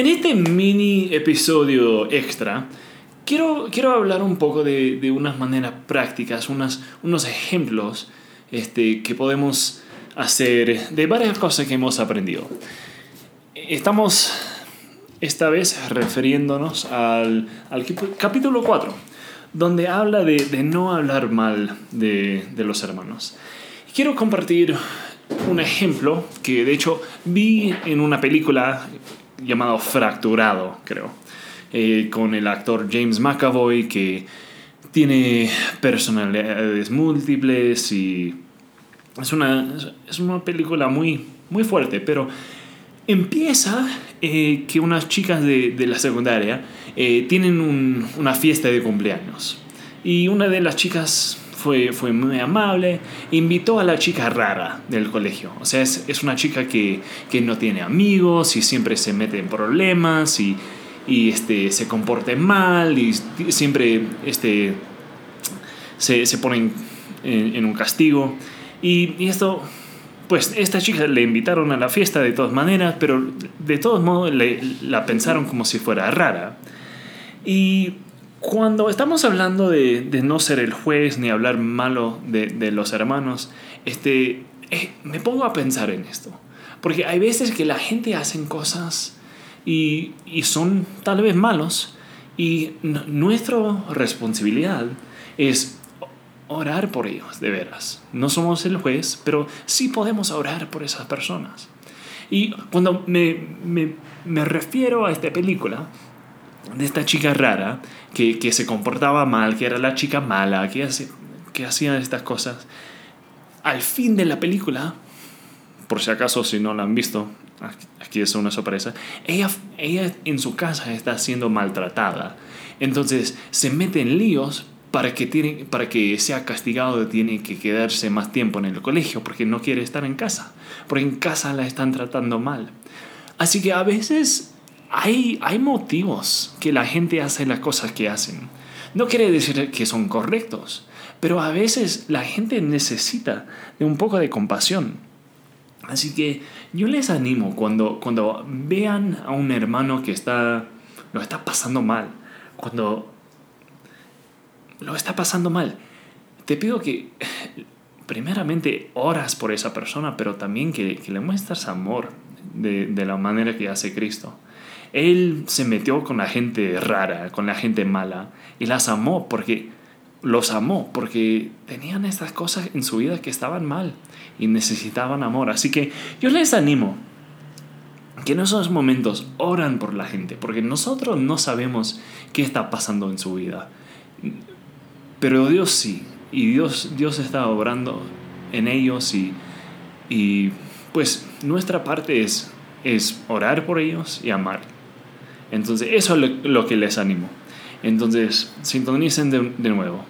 En este mini episodio extra, quiero, quiero hablar un poco de, de unas maneras prácticas, unas, unos ejemplos este, que podemos hacer de varias cosas que hemos aprendido. Estamos esta vez refiriéndonos al, al capítulo 4, donde habla de, de no hablar mal de, de los hermanos. Quiero compartir un ejemplo que de hecho vi en una película llamado Fracturado, creo, eh, con el actor James McAvoy que tiene personalidades múltiples y es una, es una película muy, muy fuerte, pero empieza eh, que unas chicas de, de la secundaria eh, tienen un, una fiesta de cumpleaños. Y una de las chicas fue, fue muy amable, invitó a la chica rara del colegio. O sea, es, es una chica que, que, no tiene amigos y siempre se mete en problemas y, y este, se comporta mal y siempre este, se, se pone en, un castigo. Y, y esto pues esta chica le invitaron a la fiesta de todas maneras, pero de todos modos le, la pensaron como si fuera rara. Y cuando estamos hablando de, de, no ser el juez ni hablar malo de, de los hermanos, este, eh, me pongo a pensar en esto. Porque hay veces que la gente hace cosas y, y son tal vez malos y nuestra responsabilidad es orar por ellos, de veras. No somos el juez, pero sí podemos orar por esas personas. Y cuando me, me, me refiero a esta película, de esta chica rara que, que, se comportaba mal, que era la chica mala, que, hace, que hacía estas cosas. Al fin de la película, por si acaso si no la han visto, aquí es una sorpresa, ella, ella en su casa está siendo maltratada. Entonces se mete en líos para que, tiene, para que sea castigado tiene que quedarse más tiempo en el colegio porque no quiere estar en casa, porque en casa la están tratando mal. Así que a veces hay, hay motivos que la gente hace las cosas que hacen. No quiere decir que son correctos, pero a veces la gente necesita de un poco de compasión. Así que yo les animo cuando, cuando vean a un hermano que está, lo está pasando mal, cuando lo está pasando mal, te pido que primeramente oras por esa persona, pero también que, que le muestras amor de, de la manera que hace Cristo. Él se metió con la gente rara, con la gente mala, y las amó porque los amó, porque tenían estas cosas en su vida que estaban mal y necesitaban amor. Así que yo les animo que en esos momentos oran por la gente, porque nosotros no sabemos qué está pasando en su vida. Pero Dios sí, y Dios, Dios está obrando en ellos y, y pues nuestra parte es, es orar por ellos y amar. Entonces, eso es lo, lo que les animo. Entonces, sintonicen de, de nuevo.